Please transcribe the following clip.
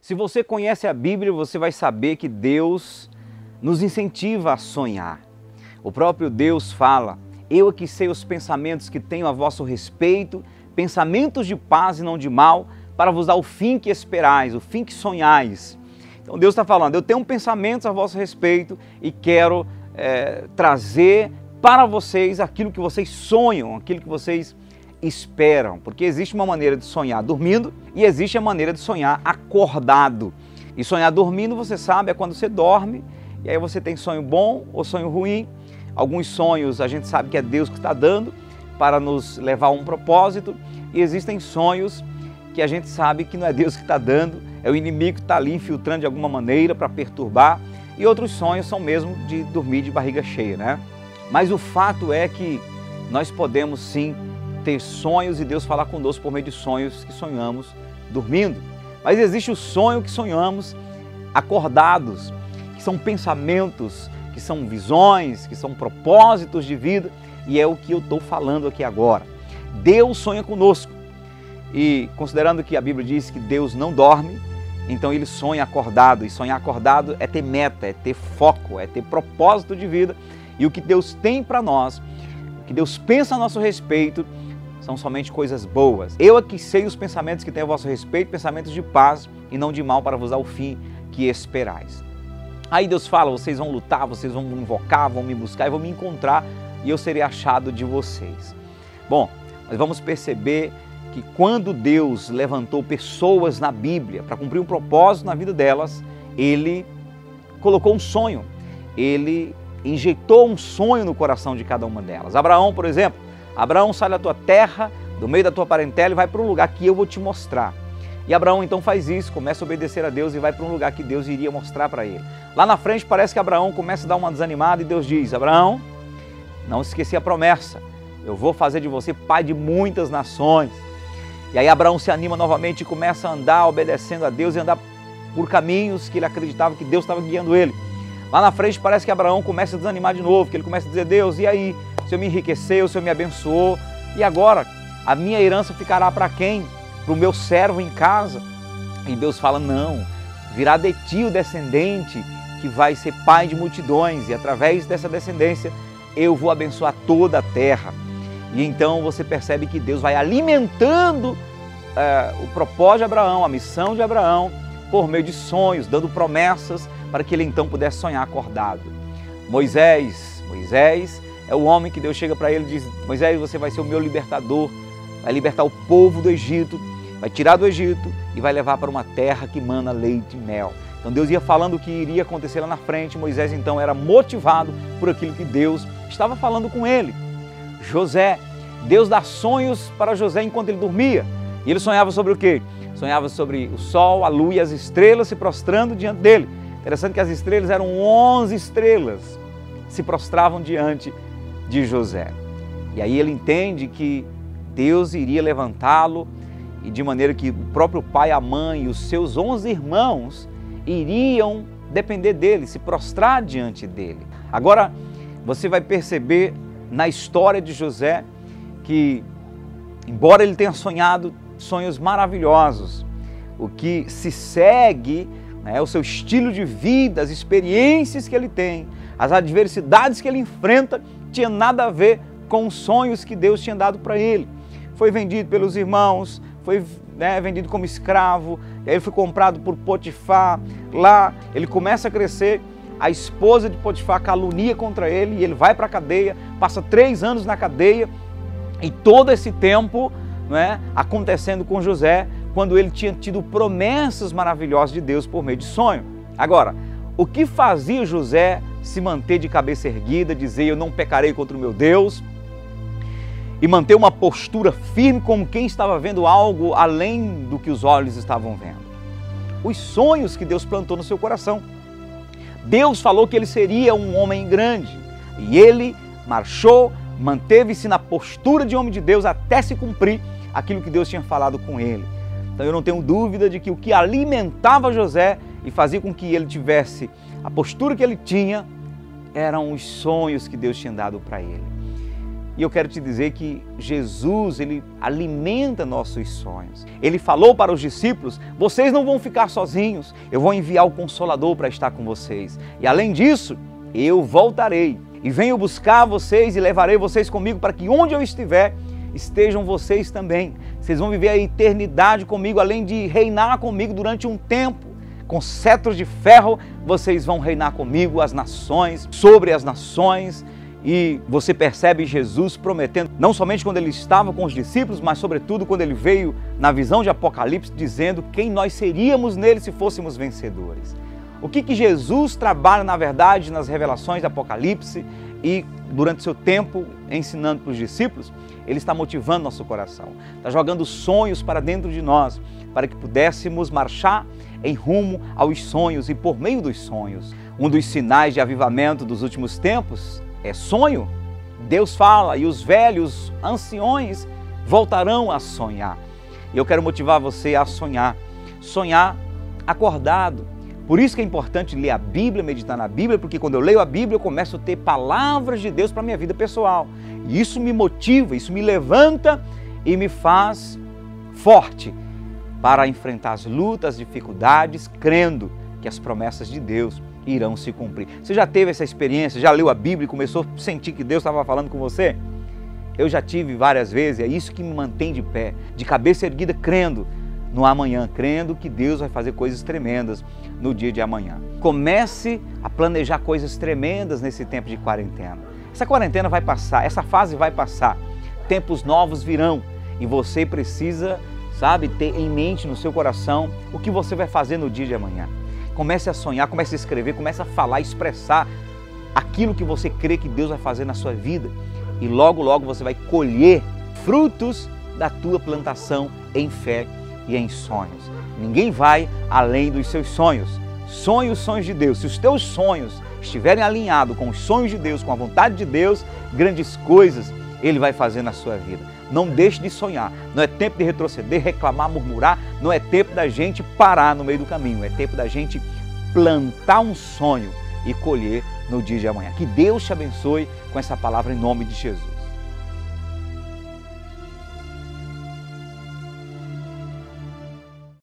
Se você conhece a Bíblia, você vai saber que Deus nos incentiva a sonhar. O próprio Deus fala: Eu aqui sei os pensamentos que tenho a vosso respeito, pensamentos de paz e não de mal, para vos dar o fim que esperais, o fim que sonhais. Então Deus está falando: Eu tenho pensamentos a vosso respeito e quero é, trazer para vocês aquilo que vocês sonham, aquilo que vocês esperam, porque existe uma maneira de sonhar dormindo e existe a maneira de sonhar acordado. E sonhar dormindo, você sabe, é quando você dorme e aí você tem sonho bom ou sonho ruim. Alguns sonhos a gente sabe que é Deus que está dando para nos levar a um propósito e existem sonhos que a gente sabe que não é Deus que está dando, é o inimigo que está ali infiltrando de alguma maneira para perturbar. E outros sonhos são mesmo de dormir de barriga cheia, né? Mas o fato é que nós podemos sim ter sonhos e Deus falar conosco por meio de sonhos que sonhamos dormindo. Mas existe o sonho que sonhamos acordados, que são pensamentos, que são visões, que são propósitos de vida, e é o que eu estou falando aqui agora. Deus sonha conosco. E considerando que a Bíblia diz que Deus não dorme, então ele sonha acordado. E sonhar acordado é ter meta, é ter foco, é ter propósito de vida. E o que Deus tem para nós, o que Deus pensa a nosso respeito, são somente coisas boas. Eu aqui sei os pensamentos que tenho a vosso respeito, pensamentos de paz e não de mal para vos dar o fim que esperais. Aí Deus fala: vocês vão lutar, vocês vão me invocar, vão me buscar e vão me encontrar e eu serei achado de vocês. Bom, nós vamos perceber que quando Deus levantou pessoas na Bíblia para cumprir um propósito na vida delas, ele colocou um sonho, ele injetou um sonho no coração de cada uma delas. Abraão, por exemplo, Abraão, sai da tua terra, do meio da tua parentela e vai para um lugar que eu vou te mostrar. E Abraão então faz isso, começa a obedecer a Deus e vai para um lugar que Deus iria mostrar para ele. Lá na frente parece que Abraão começa a dar uma desanimada e Deus diz: Abraão, não esqueci a promessa, eu vou fazer de você pai de muitas nações. E aí Abraão se anima novamente e começa a andar obedecendo a Deus e andar por caminhos que ele acreditava que Deus estava guiando ele. Lá na frente parece que Abraão começa a desanimar de novo, que ele começa a dizer: Deus, e aí? O Senhor me enriqueceu, o Senhor me abençoou. E agora, a minha herança ficará para quem? Para o meu servo em casa? E Deus fala: não, virá de ti o descendente que vai ser pai de multidões, e através dessa descendência eu vou abençoar toda a terra. E então você percebe que Deus vai alimentando é, o propósito de Abraão, a missão de Abraão, por meio de sonhos, dando promessas para que ele então pudesse sonhar acordado. Moisés, Moisés é o homem que Deus chega para ele e diz: Moisés, você vai ser o meu libertador, vai libertar o povo do Egito, vai tirar do Egito e vai levar para uma terra que mana leite e mel. Então Deus ia falando o que iria acontecer lá na frente. Moisés então era motivado por aquilo que Deus estava falando com ele. José, Deus dá sonhos para José enquanto ele dormia. E ele sonhava sobre o quê? Sonhava sobre o sol, a lua e as estrelas se prostrando diante dele. Interessante que as estrelas eram 11 estrelas, se prostravam diante de José. E aí ele entende que Deus iria levantá-lo e de maneira que o próprio pai, a mãe e os seus onze irmãos iriam depender dele, se prostrar diante dele. Agora, você vai perceber na história de José que, embora ele tenha sonhado sonhos maravilhosos, o que se segue né, o seu estilo de vida, as experiências que ele tem, as adversidades que ele enfrenta, tinha nada a ver com os sonhos que Deus tinha dado para ele. Foi vendido pelos irmãos, foi né, vendido como escravo, ele foi comprado por Potifar. Lá ele começa a crescer, a esposa de Potifar calunia contra ele e ele vai para a cadeia, passa três anos na cadeia e todo esse tempo né, acontecendo com José, quando ele tinha tido promessas maravilhosas de Deus por meio de sonho. Agora, o que fazia José se manter de cabeça erguida, dizer eu não pecarei contra o meu Deus e manter uma postura firme como quem estava vendo algo além do que os olhos estavam vendo. Os sonhos que Deus plantou no seu coração. Deus falou que ele seria um homem grande e ele marchou, manteve-se na postura de homem de Deus até se cumprir aquilo que Deus tinha falado com ele. Então eu não tenho dúvida de que o que alimentava José e fazia com que ele tivesse a postura que ele tinha eram os sonhos que Deus tinha dado para ele. E eu quero te dizer que Jesus, ele alimenta nossos sonhos. Ele falou para os discípulos: vocês não vão ficar sozinhos, eu vou enviar o Consolador para estar com vocês. E além disso, eu voltarei e venho buscar vocês e levarei vocês comigo para que onde eu estiver, estejam vocês também. Vocês vão viver a eternidade comigo, além de reinar comigo durante um tempo. Com cetros de ferro, vocês vão reinar comigo as nações, sobre as nações. E você percebe Jesus prometendo, não somente quando ele estava com os discípulos, mas sobretudo quando ele veio na visão de Apocalipse, dizendo quem nós seríamos nele se fôssemos vencedores. O que, que Jesus trabalha, na verdade, nas revelações de Apocalipse e durante seu tempo ensinando para os discípulos, ele está motivando nosso coração, está jogando sonhos para dentro de nós, para que pudéssemos marchar em rumo aos sonhos e por meio dos sonhos. Um dos sinais de avivamento dos últimos tempos é sonho. Deus fala e os velhos anciões voltarão a sonhar. Eu quero motivar você a sonhar. Sonhar acordado. Por isso que é importante ler a Bíblia, meditar na Bíblia, porque quando eu leio a Bíblia eu começo a ter palavras de Deus para a minha vida pessoal. E isso me motiva, isso me levanta e me faz forte para enfrentar as lutas, as dificuldades, crendo que as promessas de Deus irão se cumprir. Você já teve essa experiência? Já leu a Bíblia e começou a sentir que Deus estava falando com você? Eu já tive várias vezes, é isso que me mantém de pé, de cabeça erguida, crendo no amanhã, crendo que Deus vai fazer coisas tremendas no dia de amanhã. Comece a planejar coisas tremendas nesse tempo de quarentena. Essa quarentena vai passar, essa fase vai passar, tempos novos virão e você precisa, sabe, ter em mente no seu coração o que você vai fazer no dia de amanhã. Comece a sonhar, comece a escrever, comece a falar, expressar aquilo que você crê que Deus vai fazer na sua vida. E logo, logo você vai colher frutos da tua plantação em fé e em sonhos. Ninguém vai além dos seus sonhos. Sonhe os sonhos de Deus. Se os teus sonhos estiverem alinhados com os sonhos de Deus, com a vontade de Deus, grandes coisas Ele vai fazer na sua vida. Não deixe de sonhar. Não é tempo de retroceder, reclamar, murmurar. Não é tempo da gente parar no meio do caminho. É tempo da gente plantar um sonho e colher no dia de amanhã. Que Deus te abençoe com essa palavra em nome de Jesus.